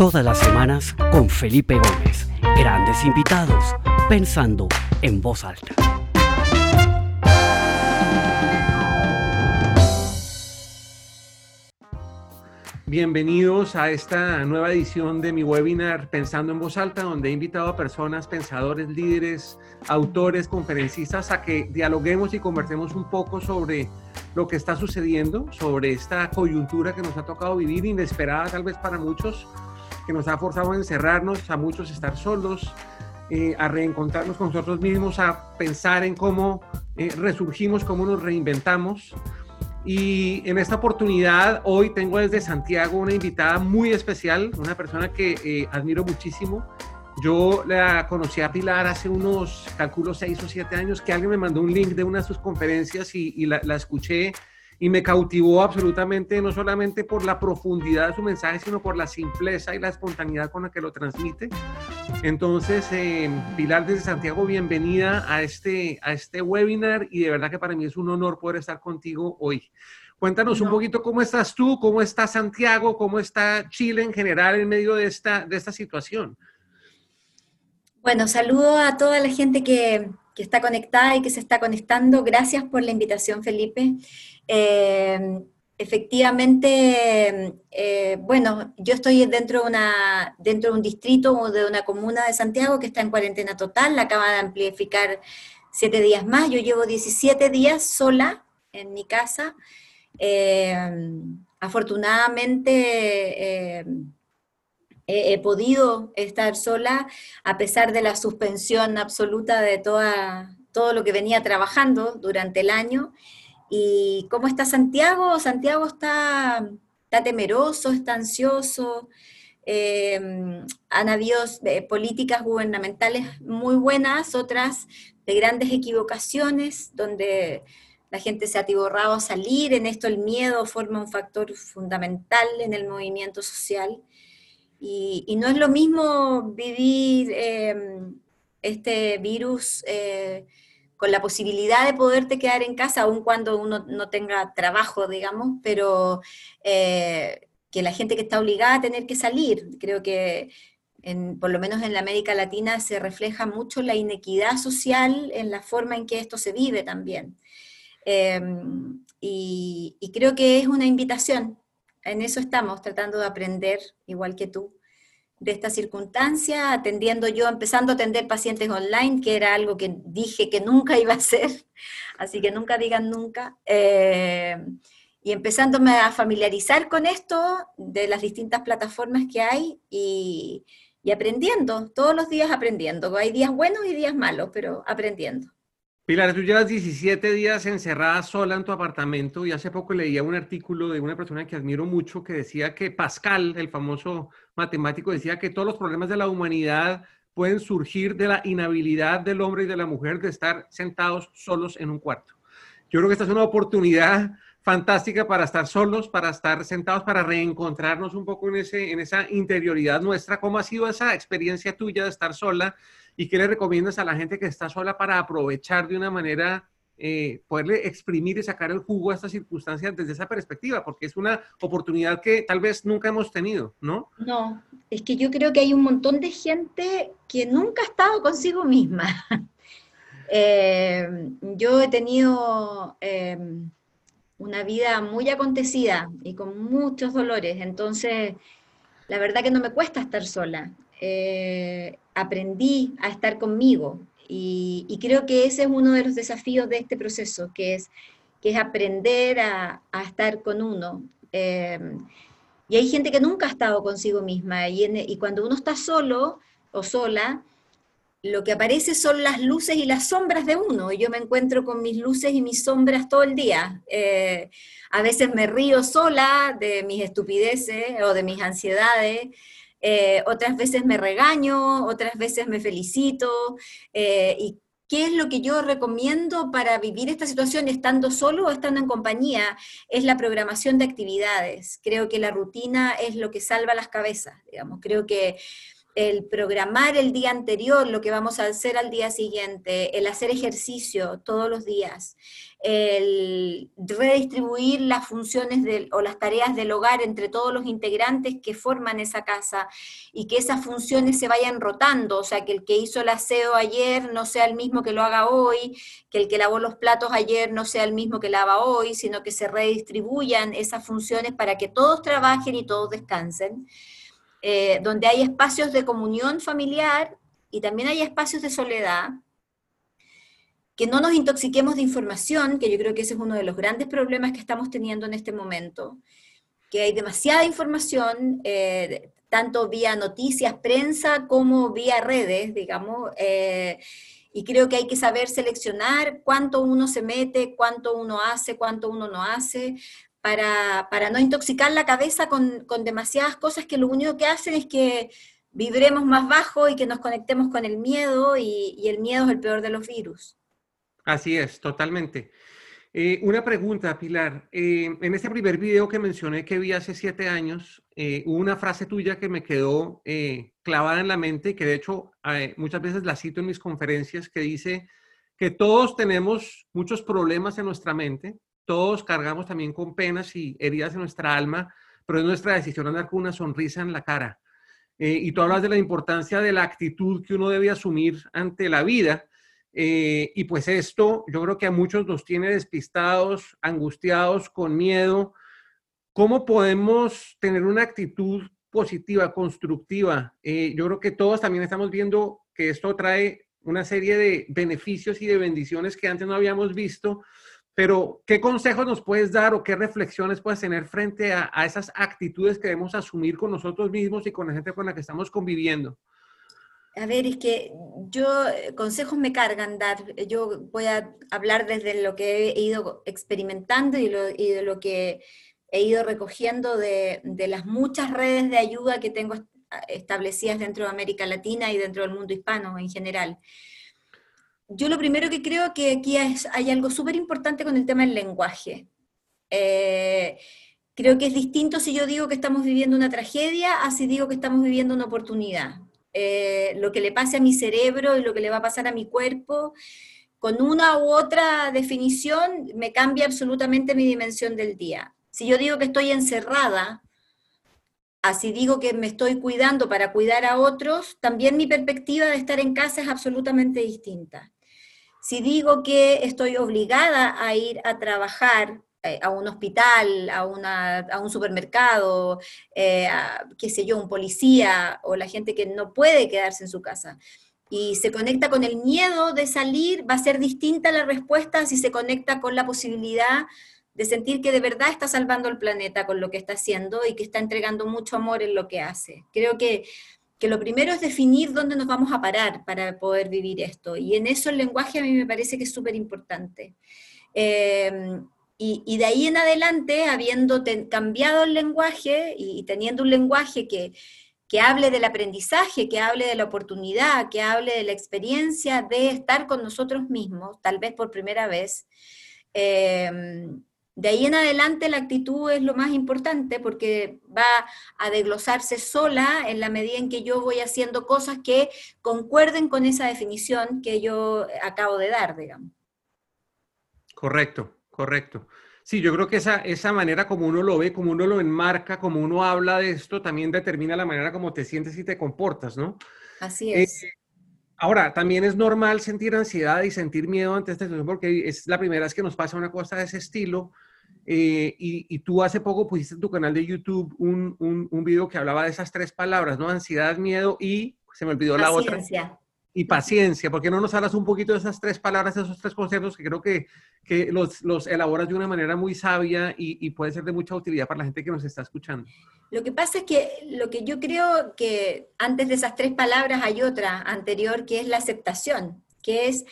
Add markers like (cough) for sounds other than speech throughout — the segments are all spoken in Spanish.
Todas las semanas con Felipe Gómez. Grandes invitados, pensando en voz alta. Bienvenidos a esta nueva edición de mi webinar Pensando en Voz Alta, donde he invitado a personas, pensadores, líderes, autores, conferencistas a que dialoguemos y conversemos un poco sobre lo que está sucediendo, sobre esta coyuntura que nos ha tocado vivir, inesperada tal vez para muchos, que nos ha forzado a encerrarnos, a muchos estar solos, eh, a reencontrarnos con nosotros mismos, a pensar en cómo eh, resurgimos, cómo nos reinventamos y en esta oportunidad, hoy tengo desde Santiago una invitada muy especial, una persona que eh, admiro muchísimo. Yo la conocí a Pilar hace unos, calculo, seis o siete años, que alguien me mandó un link de una de sus conferencias y, la, la escuché y me cautivó absolutamente, no solamente por la profundidad de su mensaje, sino por la simpleza y la espontaneidad con la que lo transmite. Entonces, eh, Pilar desde Santiago, bienvenida a este, a este webinar y de verdad que para mí es un honor poder estar contigo hoy. Cuéntanos un poquito cómo estás tú, cómo está Santiago, cómo está Chile en general en medio de esta, de esta situación. Bueno, saludo a toda la gente que, que está conectada y que se está conectando. Gracias por la invitación, Felipe. Eh, efectivamente, eh, bueno, yo estoy dentro de, una, dentro de un distrito o de una comuna de Santiago que está en cuarentena total, la acaba de amplificar siete días más, yo llevo 17 días sola en mi casa. Eh, afortunadamente he podido estar sola a pesar de la suspensión absoluta de toda, todo lo que venía trabajando durante el año. ¿Y cómo está Santiago? Santiago está, temeroso, está ansioso. Em, han habido eh, políticas gubernamentales muy buenas, otras de grandes equivocaciones, donde la gente se ha atiborrado a salir. En esto el miedo forma un factor fundamental en el movimiento social. Y, no es lo mismo vivir em, este virus eh, con la posibilidad de poderte quedar en casa, aun cuando uno no tenga trabajo, digamos, pero eh, que la gente que está obligada a tener que salir, creo que por lo menos en la América Latina se refleja mucho la inequidad social en la forma en que esto se vive también. Em, y creo que es una invitación, en eso estamos, tratando de aprender, igual que tú, de esta circunstancia, atendiendo yo, empezando a atender pacientes online, que era algo que dije que nunca (laughs) iba a hacer, así que nunca digan nunca, eh, y empezándome a familiarizar con esto de las distintas plataformas que hay y, y aprendiendo, todos los días aprendiendo. Hay días buenos y días malos, pero aprendiendo. Pilar, tú llevas 17 días encerrada sola en tu apartamento y hace poco leía un artículo de una persona que admiro mucho que decía que Pascal, el famoso matemático, decía que todos los problemas de la humanidad pueden surgir de la inhabilidad del hombre y de la mujer de estar sentados solos en un cuarto. Yo creo que esta es una oportunidad fantástica para estar solos, para estar sentados, para reencontrarnos un poco en, en esa interioridad nuestra. ¿Cómo ha sido esa experiencia tuya de estar sola ¿Y qué le recomiendas a la gente que está sola para aprovechar de una manera, eh, poderle exprimir y sacar el jugo a estas circunstancias desde esa perspectiva? Porque es una oportunidad que tal vez nunca hemos tenido, ¿no? No, es que yo creo que hay un montón de gente que nunca ha estado consigo misma. (laughs) Eh, yo he tenido eh, una vida muy acontecida y con muchos dolores, entonces la verdad que no me cuesta estar sola eh, aprendí a estar conmigo. Y, creo que ese es uno de los desafíos de este proceso, que es, que es aprender a, estar con uno. Em, y hay gente que nunca ha estado consigo misma, y, y cuando uno está solo o sola, lo que aparece son las luces y las sombras de uno. Yo me encuentro con mis luces y mis sombras todo el día. Eh, a veces me río sola de mis estupideces o de mis ansiedades. Eh, otras veces me regaño, otras veces me felicito. Eh, ¿Y qué es lo que yo recomiendo para vivir esta situación estando solo o estando en compañía? Es la programación de actividades. Creo que la rutina es lo que salva las cabezas, digamos. Creo que el programar el día anterior lo que vamos a hacer al día siguiente, el hacer ejercicio todos los días, el redistribuir las funciones o las tareas del hogar entre todos los integrantes que forman esa casa y que esas funciones se vayan rotando, o sea, que el que hizo el aseo ayer no sea el mismo que lo haga hoy, que el que lavó los platos ayer no sea el mismo que lava hoy, sino que se redistribuyan esas funciones para que todos trabajen y todos descansen, eh, donde hay espacios de comunión familiar y también hay espacios de soledad que no nos intoxiquemos de información, que yo creo que ese es uno de los grandes problemas que estamos teniendo en este momento, que hay demasiada información, eh, tanto vía noticias, prensa, como vía redes, digamos, eh, y creo que hay que saber seleccionar cuánto uno se mete, cuánto uno hace, cuánto uno no hace, para, no intoxicar la cabeza con, demasiadas cosas que lo único que hacen es que vibremos más bajo y que nos conectemos con el miedo, y el miedo es el peor de los virus. Así es, totalmente. Eh, una pregunta, Pilar. Eh, en este primer video que mencioné que vi hace siete años, eh, hubo una frase tuya que me quedó clavada en la mente y que de hecho muchas veces la cito en mis conferencias, que dice que todos tenemos muchos problemas en nuestra mente, todos cargamos también con penas y heridas en nuestra alma, pero es nuestra decisión andar con una sonrisa en la cara. y tú hablas de la importancia de la actitud que uno debe asumir ante la vida eh, y pues esto yo creo que a muchos los tiene despistados, angustiados, con miedo. ¿Cómo podemos tener una actitud positiva, constructiva? Eh, yo creo que todos también estamos viendo que esto trae una serie de beneficios y de bendiciones que antes no habíamos visto, pero ¿qué consejos nos puedes dar o qué reflexiones puedes tener frente a esas actitudes que debemos asumir con nosotros mismos y con la gente con la que estamos conviviendo? A ver, es que yo, consejos me cargan dar. Yo voy a hablar desde lo que he ido experimentando y, de lo que he ido recogiendo de, las muchas redes de ayuda que tengo establecidas dentro de América Latina y dentro del mundo hispano en general. Yo lo primero que creo que aquí hay algo súper importante con el tema del lenguaje. Eh, creo que es distinto si yo digo que estamos viviendo una tragedia a si digo que estamos viviendo una oportunidad. Eh, lo que le pase a mi cerebro y lo que le va a pasar a mi cuerpo, con una u otra definición me cambia absolutamente mi dimensión del día. Si yo digo que estoy encerrada, así digo que me estoy cuidando para cuidar a otros, también mi perspectiva de estar en casa es absolutamente distinta. Si digo que estoy obligada a ir a trabajar a un hospital, a, un supermercado, eh, qué sé yo, un policía o la gente que no puede quedarse en su casa y se conecta con el miedo de salir, va a ser distinta la respuesta si se conecta con la posibilidad de sentir que de verdad está salvando el planeta con lo que está haciendo y que está entregando mucho amor en lo que hace. Creo que, que lo primero es definir dónde nos vamos a parar para poder vivir esto. Y en eso el lenguaje a mí me parece que es súper importante. Eh, y, de ahí en adelante, habiendo cambiado el lenguaje y, teniendo un lenguaje que, que hable del aprendizaje, que hable de la oportunidad, que hable de la experiencia de estar con nosotros mismos, tal vez por primera vez, em, de ahí en adelante la actitud es lo más importante porque va a desglosarse sola en la medida en que yo voy haciendo cosas que concuerden con esa definición que yo acabo de dar, digamos. Correcto. Correcto. Sí, yo creo que esa, esa manera como uno lo ve, como uno lo enmarca, como uno habla de esto, también determina la manera como te sientes y te comportas, ¿no? Así eh, es. ahora, también es normal sentir ansiedad y sentir miedo ante esta situación porque es la primera vez que nos pasa una cosa de ese estilo. Eh, y, tú hace poco pusiste en tu canal de YouTube un, un, video que hablaba de esas tres palabras, ¿no? Ansiedad, miedo y se me olvidó la otra y paciencia. ¿Por qué no nos hablas un poquito de esas tres palabras, esos tres conceptos que creo que, que los, los, elaboras de una manera muy sabia y, y, puede ser de mucha utilidad para la gente que nos está escuchando? Lo que pasa es que lo que yo creo que antes de esas tres palabras hay otra anterior que es la aceptación, que es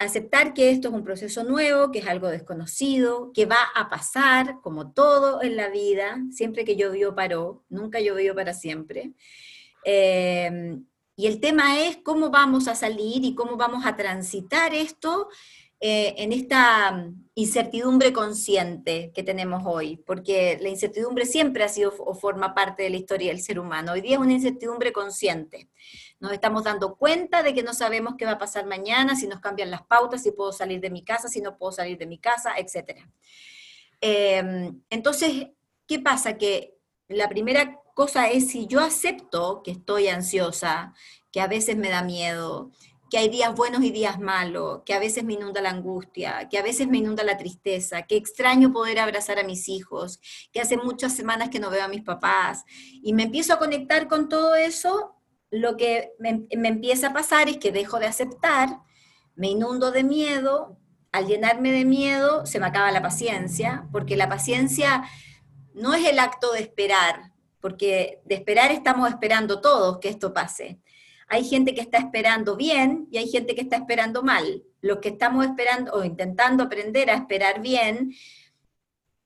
aceptar que esto es un proceso nuevo, que es algo desconocido, que va a pasar como todo en la vida, siempre que llovió paró, nunca llovió para siempre. Eh, y el tema es cómo vamos a salir y cómo vamos a transitar esto eh, en esta mm, incertidumbre consciente que tenemos hoy, porque la incertidumbre siempre ha sido o forma parte de la historia del ser humano. Hoy día es una incertidumbre consciente. Nos estamos dando cuenta de que no sabemos qué va a pasar mañana, si nos cambian las pautas, si puedo salir de mi casa, si no puedo salir de mi casa, etc. Em, entonces, ¿qué pasa? Que la primera cosa es si yo acepto que estoy ansiosa, que a veces me da miedo, que hay días buenos y días malos, que a veces me inunda la angustia, que a veces me inunda la tristeza, que extraño poder abrazar a mis hijos, que hace muchas semanas que no veo a mis papás, y me empiezo a conectar con todo eso, lo que me, empieza a pasar es que dejo de aceptar, me inundo de miedo, al llenarme de miedo se me acaba la paciencia, porque la paciencia no es el acto de esperar, porque de esperar estamos esperando todos que esto pase hay gente que está esperando bien y hay gente que está esperando mal. Los que estamos esperando o intentando aprender a esperar bien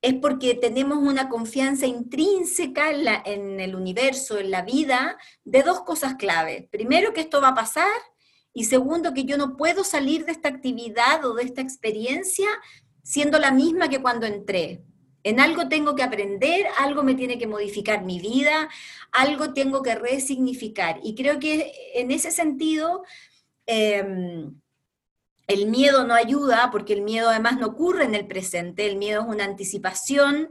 es porque tenemos una confianza intrínseca en, el universo, en la vida, de dos cosas clave. Primero, que esto va a pasar y segundo, que yo no puedo salir de esta actividad o de esta experiencia siendo la misma que cuando entré. En algo tengo que aprender, algo me tiene que modificar mi vida, algo tengo que resignificar. Y creo que en ese sentido, em, el miedo no ayuda, porque el miedo además no ocurre en el presente, el miedo es una anticipación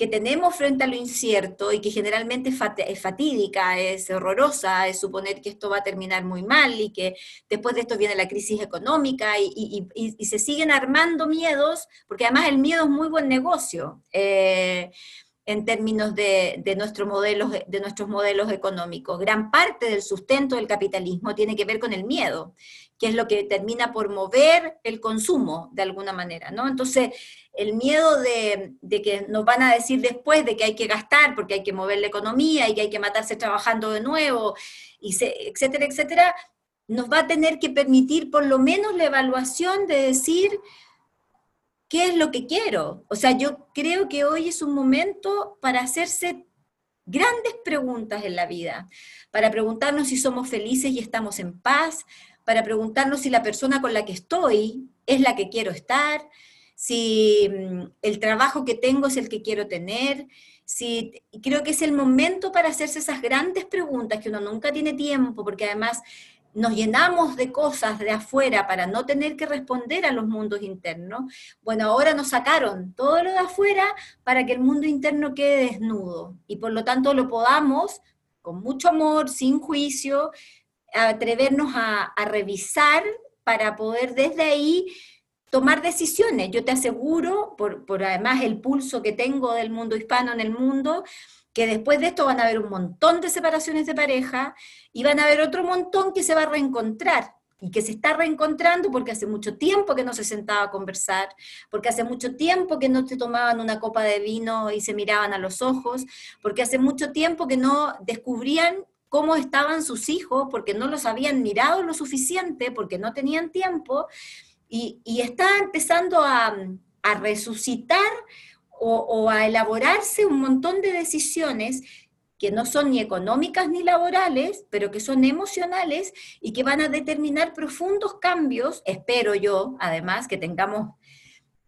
que tenemos frente a lo incierto y que generalmente es fatídica, es horrorosa, es suponer que esto va a terminar muy mal y que después de esto viene la crisis económica y, se siguen armando miedos, porque además el miedo es muy buen negocio. Eh, en términos de, nuestros modelos, de nuestros modelos económicos. Gran parte del sustento del capitalismo tiene que ver con el miedo, que es lo que termina por mover el consumo de alguna manera, ¿no? Entonces, el miedo de, que nos van a decir después de que hay que gastar porque hay que mover la economía y que hay que matarse trabajando de nuevo, y etcétera, etcétera, nos va a tener que permitir por lo menos la evaluación de decir, ¿qué es lo que quiero? O sea, yo creo que hoy es un momento para hacerse grandes preguntas en la vida, para preguntarnos si somos felices y estamos en paz, para preguntarnos si la persona con la que estoy es la que quiero estar, si mm, el trabajo que tengo es el que quiero tener, si creo que es el momento para hacerse esas grandes preguntas que uno nunca tiene tiempo, porque además nos llenamos de cosas de afuera para no tener que responder a los mundos internos, bueno, ahora nos sacaron todo lo de afuera para que el mundo interno quede desnudo y por lo tanto lo podamos, con mucho amor, sin juicio, atrevernos a, revisar para poder desde ahí tomar decisiones. Yo te aseguro, por, por además el pulso que tengo del mundo hispano en el mundo, que después de esto van a haber un montón de separaciones de pareja y van a haber otro montón que se va a reencontrar y que se está reencontrando porque hace mucho tiempo que no se sentaba a conversar, porque hace mucho tiempo que no se tomaban una copa de vino y se miraban a los ojos, porque hace mucho tiempo que no descubrían cómo estaban sus hijos, porque no los habían mirado lo suficiente, porque no tenían tiempo, y, está empezando a resucitar o, a elaborarse un montón de decisiones que no son ni económicas ni laborales, pero que son emocionales y que van a determinar profundos cambios, espero yo, además, que tengamos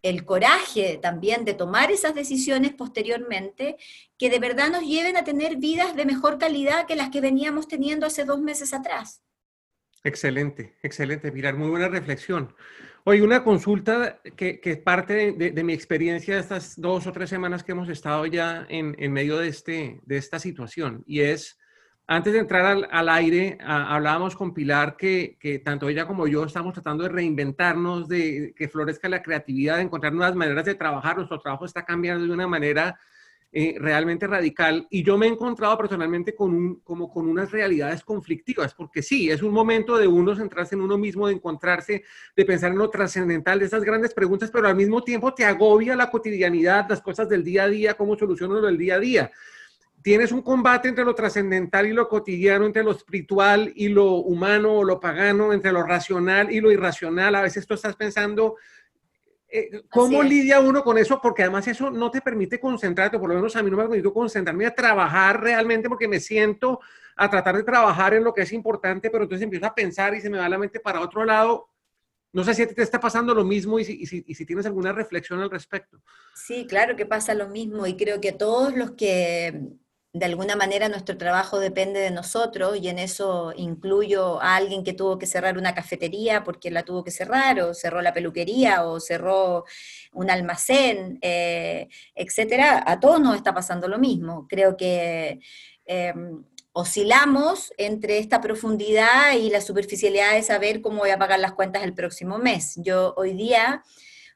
el coraje también de tomar esas decisiones posteriormente, que de verdad nos lleven a tener vidas de mejor calidad que las que veníamos teniendo hace dos meses atrás. Excelente, excelente, Pilar, muy buena reflexión. Oye, una consulta que, que parte de, mi experiencia de estas dos o tres semanas que hemos estado ya en, medio de, este, de esta situación, y es, antes de entrar al, aire, hablábamos con Pilar que, tanto ella como yo estamos tratando de reinventarnos, de que florezca la creatividad, de encontrar nuevas maneras de trabajar. Nuestro trabajo está cambiando de una manera eh, realmente radical y yo me he encontrado personalmente con, un, como con unas realidades conflictivas, porque sí, es un momento de uno centrarse en uno mismo, de encontrarse, de pensar en lo trascendental, de esas grandes preguntas, pero al mismo tiempo te agobia la cotidianidad, las cosas del día a día, cómo soluciono lo del día a día. Tienes un combate entre lo trascendental y lo cotidiano, entre lo espiritual y lo humano o lo pagano, entre lo racional y lo irracional. A veces tú estás pensando, eh, ¿Cómo lidia uno con eso? Porque además eso no te permite concentrarte, por lo menos a mí no me permite concentrarme a trabajar realmente porque me siento a tratar de trabajar en lo que es importante, pero entonces empiezo a pensar y se me va la mente para otro lado. No sé si a ti te está pasando lo mismo y si, y si, tienes alguna reflexión al respecto. Sí, claro que pasa lo mismo y creo que todos los que de alguna manera nuestro trabajo depende de nosotros y en eso incluyo a alguien que tuvo que cerrar una cafetería porque la tuvo que cerrar o cerró la peluquería o cerró un almacén, eh, etcétera. A todos nos está pasando lo mismo. Creo que em, oscilamos entre esta profundidad y la superficialidad de saber cómo voy a pagar las cuentas el próximo mes. Yo hoy día,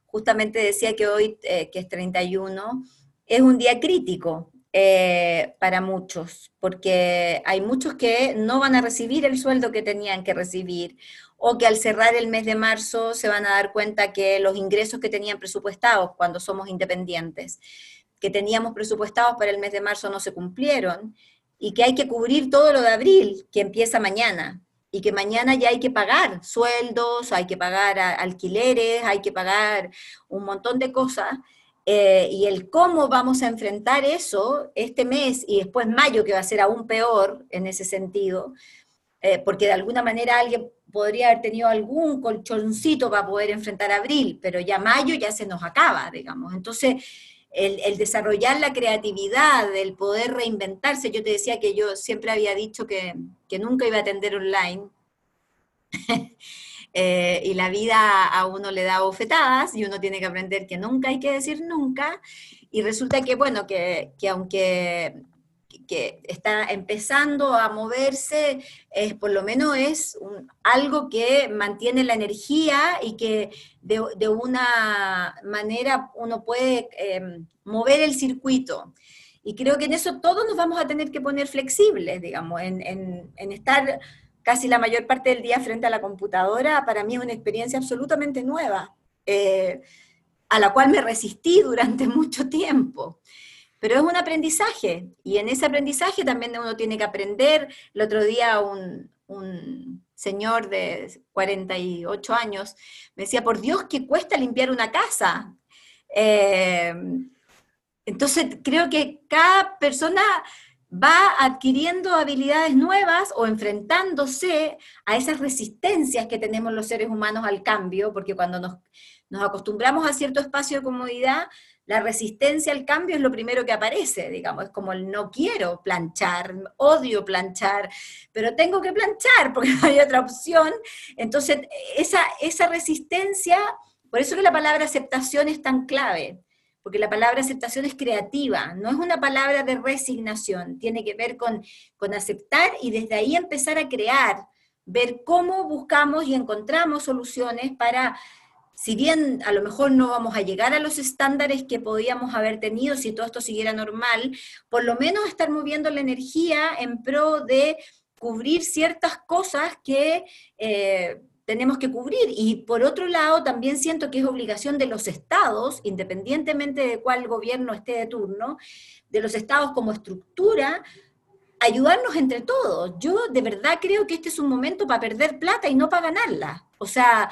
justamente decía que hoy, eh, que es 31, es un día crítico eh, para muchos, porque hay muchos que no van a recibir el sueldo que tenían que recibir o que al cerrar el mes de marzo se van a dar cuenta que los ingresos que tenían presupuestados cuando somos independientes, que teníamos presupuestados para el mes de marzo no se cumplieron y que hay que cubrir todo lo de abril, que empieza mañana, y que mañana ya hay que pagar sueldos, hay que pagar alquileres, hay que pagar un montón de cosas eh, y el cómo vamos a enfrentar eso este mes y después mayo, que va a ser aún peor en ese sentido, eh, porque de alguna manera alguien podría haber tenido algún colchoncito para poder enfrentar abril, pero ya mayo ya se nos acaba, digamos. Entonces, el, el, desarrollar la creatividad, el poder reinventarse, yo te decía que yo siempre había dicho que, que nunca iba a atender online. (laughs) Eh, y la vida a uno le da bofetadas y uno tiene que aprender que nunca hay que decir nunca. Y resulta que, bueno, que, aunque que está empezando a moverse, es, por lo menos es algo que mantiene la energía y que de, una manera uno puede em, mover el circuito. Y creo que en eso todos nos vamos a tener que poner flexibles, digamos, en, en estar casi la mayor parte del día frente a la computadora, para mí es una experiencia absolutamente nueva, eh, a la cual me resistí durante (laughs) mucho tiempo. Pero es un aprendizaje, y en ese aprendizaje también uno tiene que aprender. El otro día un, señor de 48 años me decía, por Dios, que cuesta limpiar una casa. Eh, entonces, creo que cada persona va adquiriendo habilidades nuevas o enfrentándose a esas resistencias que tenemos los seres humanos al cambio, porque cuando nos, acostumbramos a cierto espacio de comodidad, la resistencia al cambio es lo primero que aparece, digamos, es como el no quiero planchar, odio planchar, pero tengo que planchar porque (laughs) no hay otra opción. Entonces, esa, esa resistencia, por eso que la palabra aceptación es tan clave, porque la palabra aceptación es creativa, no es una palabra de resignación, tiene que ver con, con aceptar y desde ahí empezar a crear, ver cómo buscamos y encontramos soluciones para, si bien a lo mejor no vamos a llegar a los estándares que podíamos haber tenido si todo esto siguiera normal, por lo menos estar moviendo la energía en pro de cubrir ciertas cosas que... Eh, tenemos que cubrir. Y por otro lado, también siento que es obligación de los estados, independientemente de cuál gobierno esté de turno, de los estados como estructura, ayudarnos entre todos. Yo de verdad creo que este es un momento para perder plata y no para ganarla. O sea,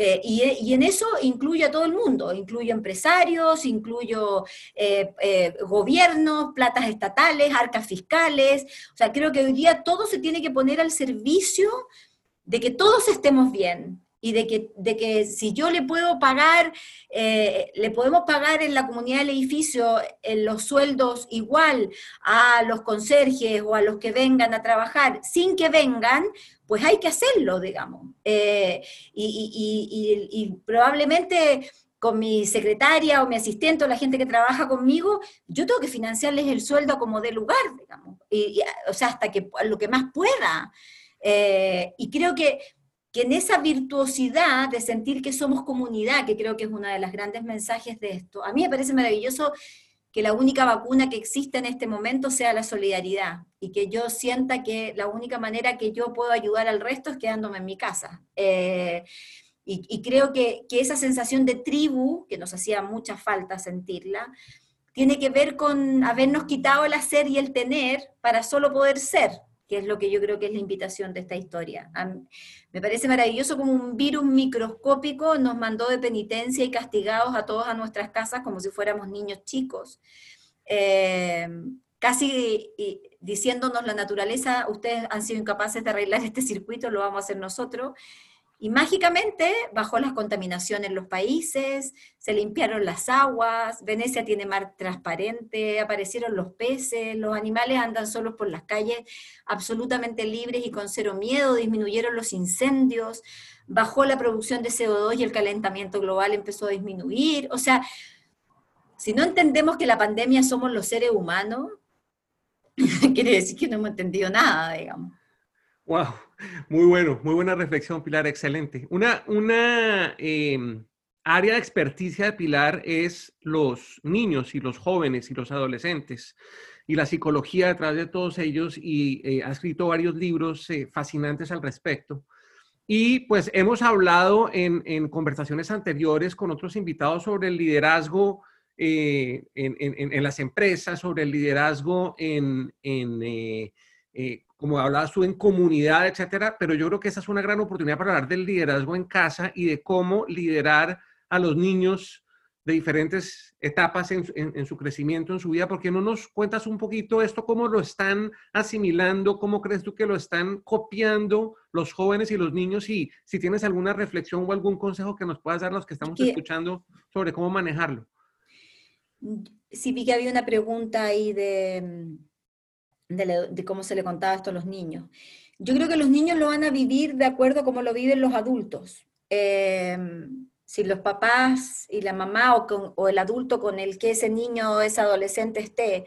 eh, y, en eso incluyo a todo el mundo, incluyo empresarios, incluyo eh, eh, gobiernos, platas estatales, arcas fiscales. O sea, creo que hoy día todo se tiene que poner al servicio de que todos estemos bien y de que, de que si yo le puedo pagar, eh, le podemos pagar en la comunidad del edificio en los sueldos igual a los conserjes o a los que vengan a trabajar sin que vengan, pues hay que hacerlo, digamos. Eh, y, y, probablemente con mi secretaria o mi asistente o la gente que trabaja conmigo, yo tengo que financiarles el sueldo como de lugar, digamos, y, o sea, hasta que lo que más pueda. Eh, y creo que, que en esa virtuosidad de sentir que somos comunidad, que creo que es uno de los grandes mensajes de esto, a mí me parece maravilloso que la única vacuna que existe en este momento sea la solidaridad y que yo sienta que la única manera que yo puedo ayudar al resto es quedándome en mi casa. Eh, y, y, creo que, que, esa sensación de tribu, que nos hacía mucha falta sentirla, tiene que ver con habernos quitado el hacer y el tener para solo poder ser que es lo que yo creo que es la invitación de esta historia. me parece maravilloso como un virus microscópico nos mandó de penitencia y castigados a todos a nuestras casas como si fuéramos niños chicos. Eh, casi diciéndonos la naturaleza, ustedes han sido incapaces de arreglar este circuito, lo vamos a hacer nosotros. Y mágicamente bajó la contaminación en los países, se limpiaron las aguas, Venecia tiene mar transparente, aparecieron los peces, los animales andan solos por las calles absolutamente libres y con cero miedo, disminuyeron los incendios, bajó la producción de CO2 y el calentamiento global empezó a disminuir. O sea, si no entendemos que la pandemia somos los seres humanos, (laughs) quiere decir que no hemos entendido nada, digamos. Wow, muy bueno, muy buena reflexión, Pilar, excelente. Una, una em, área de experticia de Pilar es los niños y los jóvenes y los adolescentes y la psicología detrás de todos ellos y eh, ha escrito varios libros eh, fascinantes al respecto. Y pues hemos hablado en, conversaciones anteriores con otros invitados sobre el liderazgo eh, en, en, las empresas, sobre el liderazgo en, como hablabas tú, en comunidad, etcétera, pero yo creo que esa es una gran oportunidad para hablar del liderazgo en casa y de cómo liderar a los niños de diferentes etapas en, su crecimiento, en su vida. ¿Por qué no nos cuentas un poquito esto, cómo lo están asimilando, cómo crees tú que lo están copiando los jóvenes y los niños? Y si tienes alguna reflexión o algún consejo que nos puedas dar a los que estamos escuchando sobre cómo manejarlo. Sí, vi que había una pregunta ahí de de, cómo se le contaba esto a los niños. Yo creo que los niños lo van a vivir de acuerdo a cómo lo viven los adultos. Em, si los papás y la mamá o, o, el adulto con el que ese niño o ese adolescente esté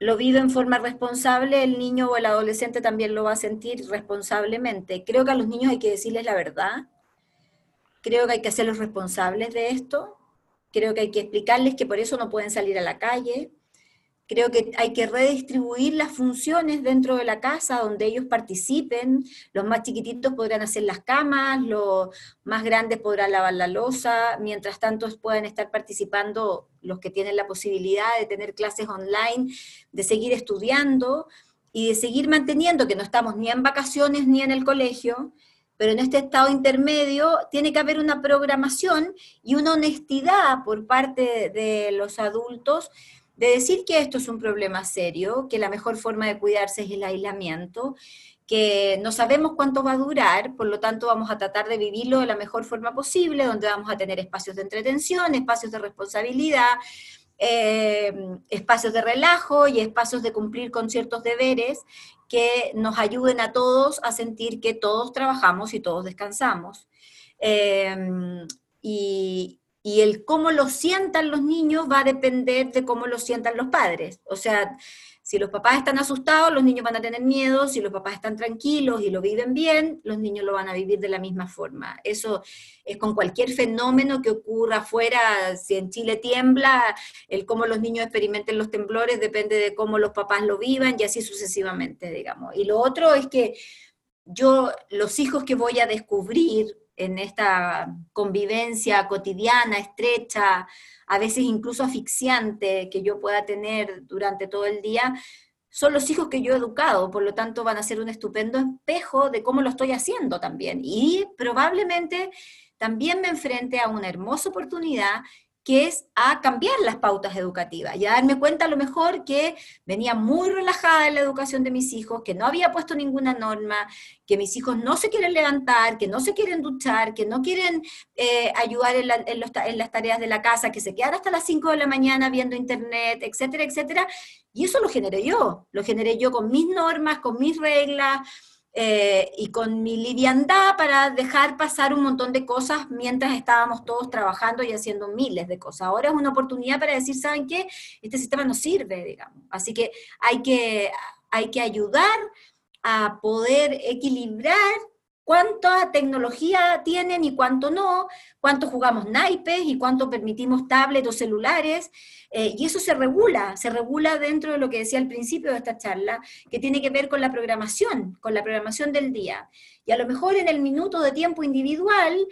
lo vive en forma responsable, el niño o el adolescente también lo va a sentir responsablemente. Creo que a los niños hay que decirles la verdad. Creo que hay que hacerlos responsables de esto. Creo que hay que explicarles que por eso no pueden salir a la calle, Creo que hay que redistribuir las funciones dentro de la casa donde ellos participen. Los más chiquititos podrán hacer las camas, los más grandes podrán lavar la losa, mientras tanto pueden estar participando los que tienen la posibilidad de tener clases online, de seguir estudiando y de seguir manteniendo que no estamos ni en vacaciones ni en el colegio, pero en este estado intermedio tiene que haber una programación y una honestidad por parte de los adultos de decir que esto es un problema serio, que la mejor forma de cuidarse es el aislamiento, que no sabemos cuánto va a durar, por lo tanto vamos a tratar de vivirlo de la mejor forma posible, donde vamos a tener espacios de entretención, espacios de responsabilidad, eh, espacios de relajo y espacios de cumplir con ciertos deberes que nos ayuden a todos a sentir que todos trabajamos y todos descansamos. Eh, y, y el cómo lo sientan los niños va a depender de cómo lo sientan los padres. O sea, si los papás están asustados, los niños van a tener miedo, si los papás están tranquilos y lo viven bien, los niños lo van a vivir de la misma forma. Eso es con cualquier fenómeno que ocurra afuera, si en Chile tiembla, el cómo los niños experimenten los temblores depende de cómo los papás lo vivan y así sucesivamente, digamos. Y lo otro es que yo, los hijos que voy a descubrir en esta convivencia cotidiana, estrecha, a veces incluso asfixiante que yo pueda tener durante todo el día, son los hijos que yo he educado, por lo tanto van a ser un estupendo espejo de cómo lo estoy haciendo también. Y probablemente también me enfrente a una hermosa oportunidad que es a cambiar las pautas educativas y a darme cuenta a lo mejor que venía muy relajada en la educación de mis hijos, que no había puesto ninguna norma, que mis hijos no se quieren levantar, que no se quieren duchar, que no quieren eh, ayudar en, las tareas de la casa, que se quedan hasta las 5 de la mañana viendo internet, etcétera, etcétera. Y eso lo generé yo, lo generé yo con mis normas, con mis reglas, eh, y con mi liviandad para dejar pasar un montón de cosas mientras estábamos todos trabajando y haciendo miles de cosas. Ahora es una oportunidad para decir, ¿saben qué? Este sistema no sirve, digamos. Así que hay que, hay que ayudar a poder equilibrar cuánta tecnología tienen y cuánto no, cuánto jugamos naipes y cuánto permitimos tablets o celulares, eh, y eso se regula, se regula dentro de lo que decía al principio de esta charla, que tiene que ver con la programación, con la programación del día. Y a lo mejor en el minuto de tiempo individual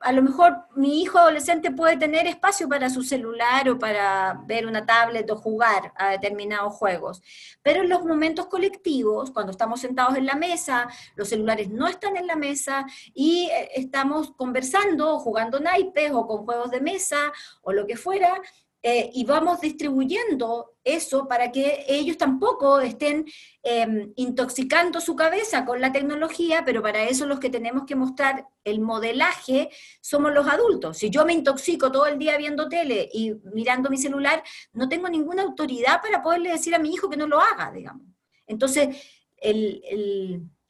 a lo mejor mi hijo adolescente puede tener espacio para su celular o para ver una tablet o jugar a determinados juegos, pero en los momentos colectivos, cuando estamos sentados en la mesa, los celulares no están en la mesa y eh, estamos conversando o jugando naipes o con juegos de mesa o lo que fuera, eh, y vamos distribuyendo eso para que ellos tampoco estén em, intoxicando su cabeza con la tecnología, pero para eso los que tenemos que mostrar el modelaje somos los adultos. Si yo me intoxico todo el día viendo tele y mirando mi celular, no tengo ninguna autoridad para poderle decir a mi hijo que no lo haga, digamos. Entonces,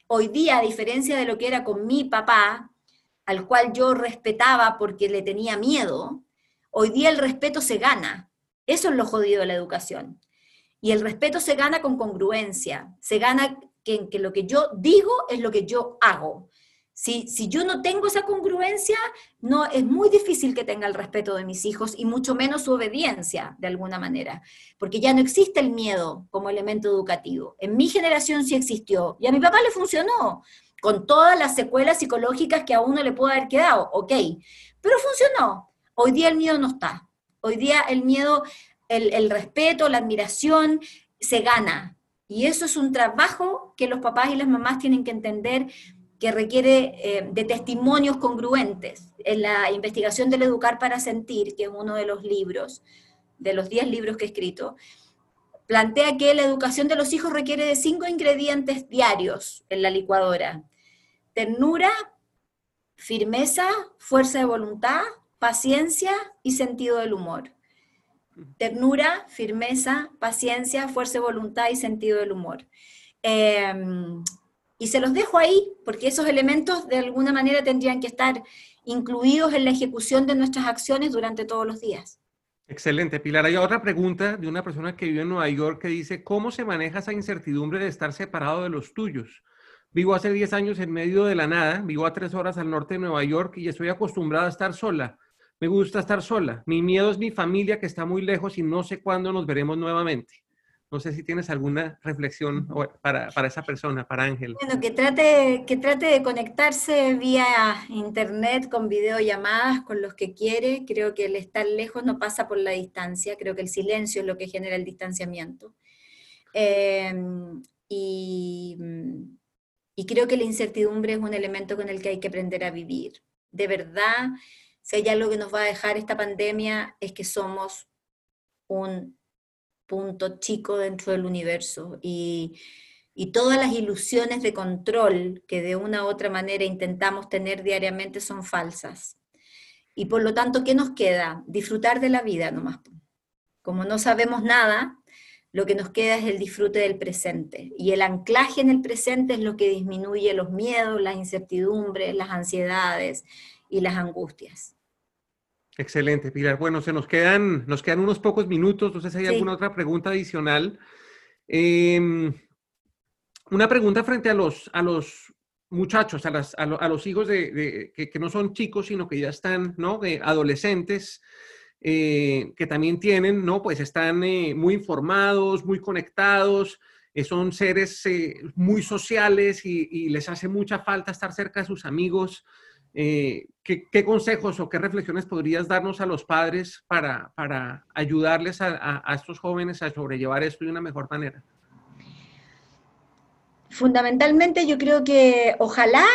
hoy día, a diferencia de lo que era con mi papá, al cual yo respetaba porque le tenía miedo, Hoy día el respeto se gana. Eso es lo jodido de la educación. Y el respeto se gana con congruencia. Se gana que, lo que yo digo es lo que yo hago. Si, si, yo no tengo esa congruencia, no, es muy difícil que tenga el respeto de mis hijos y mucho menos su obediencia, de alguna manera, porque ya no existe el miedo como elemento educativo. En mi generación sí existió y a mi papá le funcionó, con todas las secuelas psicológicas que a uno le puede haber quedado, ok, pero funcionó. Hoy día el miedo no está. Hoy día el miedo, el, respeto, la admiración se gana. Y eso es un trabajo que los papás y las mamás tienen que entender que requiere eh, de testimonios congruentes. En la investigación del educar para sentir, que es uno de los libros, de los 10 libros que he escrito, plantea que la educación de los hijos requiere de cinco ingredientes diarios en la licuadora. Ternura, firmeza, fuerza de voluntad, paciencia y sentido del humor. Ternura, firmeza, paciencia, fuerza de voluntad y sentido del humor. Em, y se los dejo ahí, porque esos elementos de alguna manera tendrían que estar incluidos en la ejecución de nuestras acciones durante todos los días. Excelente, Pilar. Hay otra pregunta de una persona que vive en Nueva York que dice, ¿cómo se maneja esa incertidumbre de estar separado de los tuyos? Vivo hace 10 años en medio de la nada, vivo a tres horas al norte de Nueva York y estoy acostumbrada a estar sola. Me gusta estar sola. Mi miedo es mi familia que está muy lejos y no sé cuándo nos veremos nuevamente. No sé si tienes alguna reflexión para, esa persona, para Ángel. Bueno, que trate, que trate de conectarse vía internet con videollamadas con los que quiere. Creo que el estar lejos no pasa por la distancia. Creo que el silencio es lo que genera el distanciamiento. Em, y, y creo que la incertidumbre es un elemento con el que hay que aprender a vivir. De verdad, si hay algo que nos va a dejar esta pandemia es que somos un punto chico dentro del universo y, y todas las ilusiones de control que de una u otra manera intentamos tener diariamente son falsas. Y por lo tanto, ¿qué nos queda? Disfrutar de la vida nomás. Como no sabemos nada, lo que nos queda es el disfrute del presente. Y el anclaje en el presente es lo que disminuye los miedos, las incertidumbres, las ansiedades y las angustias. Excelente, Pilar. Bueno, se nos quedan, nos quedan unos pocos minutos. No sé si hay alguna otra pregunta adicional. Em, una pregunta frente a los, a los muchachos, a, las, a, los hijos de, que, no son chicos, sino que ya están, ¿no? De adolescentes, eh, que también tienen, ¿no? Pues están eh, muy informados, muy conectados, eh, son seres muy sociales y, y, les hace mucha falta estar cerca de sus amigos. Eh, ¿qué, consejos o qué reflexiones podrías darnos a los padres para, para ayudarles a, estos jóvenes a sobrellevar esto de una mejor manera? Fundamentalmente yo creo que ojalá,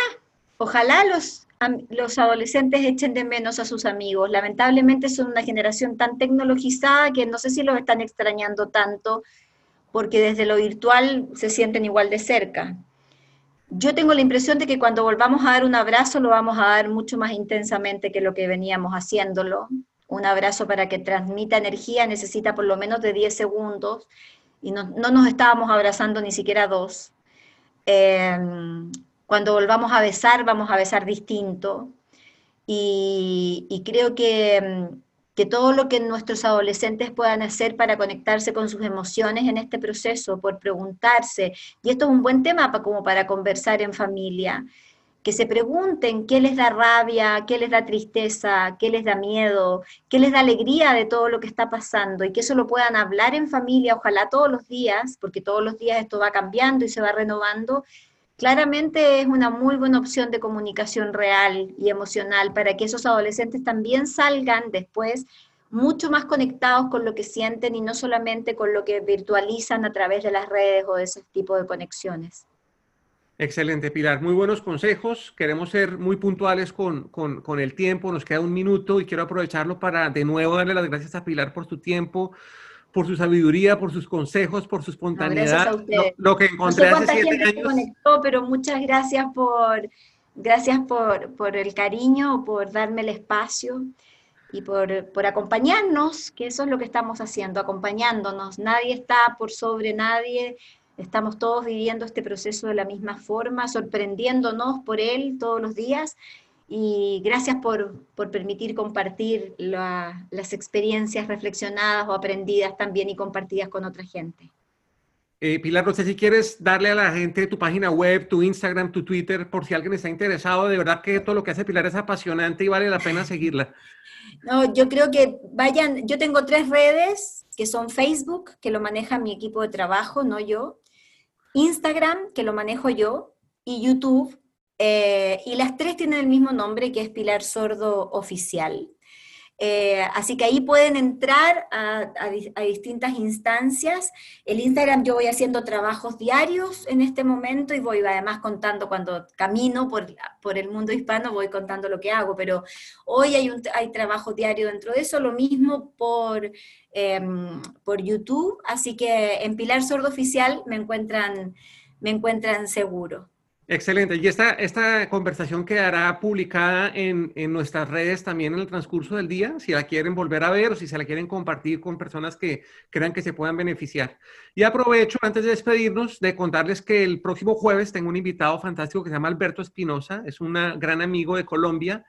ojalá los, los adolescentes echen de menos a sus amigos. Lamentablemente son una generación tan tecnologizada que no sé si los están extrañando tanto porque desde lo virtual se sienten igual de cerca yo tengo la impresión de que cuando volvamos a dar un abrazo lo vamos a dar mucho más intensamente que lo que veníamos haciéndolo. Un abrazo para que transmita energía necesita por lo menos de 10 segundos y no, nos estábamos abrazando ni siquiera dos. Em, cuando volvamos a besar, vamos a besar distinto. Y, y creo que em, que todo lo que nuestros adolescentes puedan hacer para conectarse con sus emociones en este proceso, por preguntarse, y esto es un buen tema para, como para conversar en familia, que se pregunten qué les da rabia, qué les da tristeza, qué les da miedo, qué les da alegría de todo lo que está pasando y que eso lo puedan hablar en familia, ojalá todos los días, porque todos los días esto va cambiando y se va renovando claramente es una muy buena opción de comunicación real y emocional para que esos adolescentes también salgan después mucho más conectados con lo que sienten y no solamente con lo que virtualizan a través de las redes o de ese tipo de conexiones. Excelente, Pilar. Muy buenos consejos. Queremos ser muy puntuales con, con, el tiempo. Nos queda un minuto y quiero aprovecharlo para de nuevo darle las gracias a Pilar por su tiempo, por su sabiduría, por sus consejos, por su espontaneidad. lo, que encontré hace siete años. Conectó, pero muchas gracias por, gracias por, por, el cariño, por darme el espacio y por, por acompañarnos, que eso es lo que estamos haciendo, acompañándonos. Nadie está por sobre nadie Estamos todos viviendo este proceso de la misma forma, sorprendiéndonos por él todos los días y gracias por, permitir compartir las experiencias reflexionadas o aprendidas también y compartidas con otra gente. Eh, Pilar, no sé si quieres darle a la gente tu página web, tu Instagram, tu Twitter, por si alguien está interesado. De verdad que todo lo que hace Pilar es apasionante y vale la pena seguirla. (laughs) No, yo creo que vayan, yo tengo tres redes que son Facebook, que lo maneja mi equipo de trabajo, no yo, Instagram, que lo manejo yo, y YouTube, eh, y las tres tienen el mismo nombre, que es Pilar Sordo Oficial. Eh, así que ahí pueden entrar a, distintas instancias. El Instagram yo voy haciendo trabajos diarios en este momento y voy además contando cuando camino por, por el mundo hispano, voy contando lo que hago, pero hoy hay, hay trabajo diario dentro de eso, lo mismo por, em, por YouTube, así que en Pilar Sordo Oficial me encuentran, me encuentran seguro. Excelente. Y esta, esta conversación quedará publicada en, en, nuestras redes también en el transcurso del día, si la quieren volver a ver o si se la quieren compartir con personas que crean que se puedan beneficiar. Y aprovecho, antes de despedirnos, de contarles que el próximo jueves tengo un invitado fantástico que se llama Alberto Espinosa, es un gran amigo de Colombia.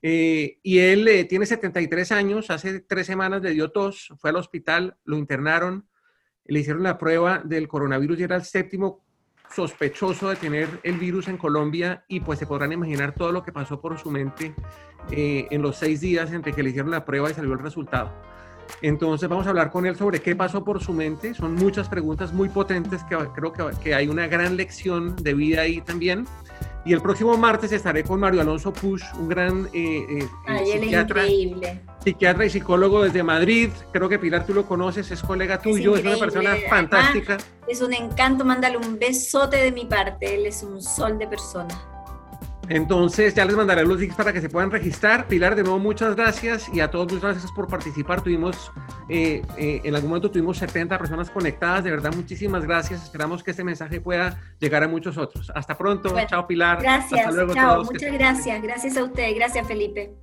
Eh, y él eh, tiene 73 años, hace tres semanas le dio tos, fue al hospital, lo internaron, le hicieron la prueba del coronavirus y era el séptimo sospechoso de tener el virus en Colombia y pues se podrán imaginar todo lo que pasó por su mente eh, en los seis días entre que le hicieron la prueba y salió el resultado. Entonces vamos a hablar con él sobre qué pasó por su mente. Son muchas preguntas muy potentes que creo que, que hay una gran lección de vida ahí también. Y el próximo martes estaré con Mario Alonso Push, un gran eh, eh, psiquiatra, psiquiatra y psicólogo desde Madrid. Creo que Pilar tú lo conoces, es colega tuyo, es, una persona fantástica. es un encanto, mándale un besote de mi parte, él es un sol de persona. Entonces ya les mandaré los links para que se puedan registrar. Pilar, de nuevo muchas gracias y a todos muchas gracias por participar. Tuvimos, eh, eh, en algún momento tuvimos 70 personas conectadas. De verdad, muchísimas gracias. Esperamos que este mensaje pueda llegar a muchos otros. Hasta pronto. chao, Pilar. Gracias. chao. Muchas gracias. Gracias a usted. Gracias, Felipe.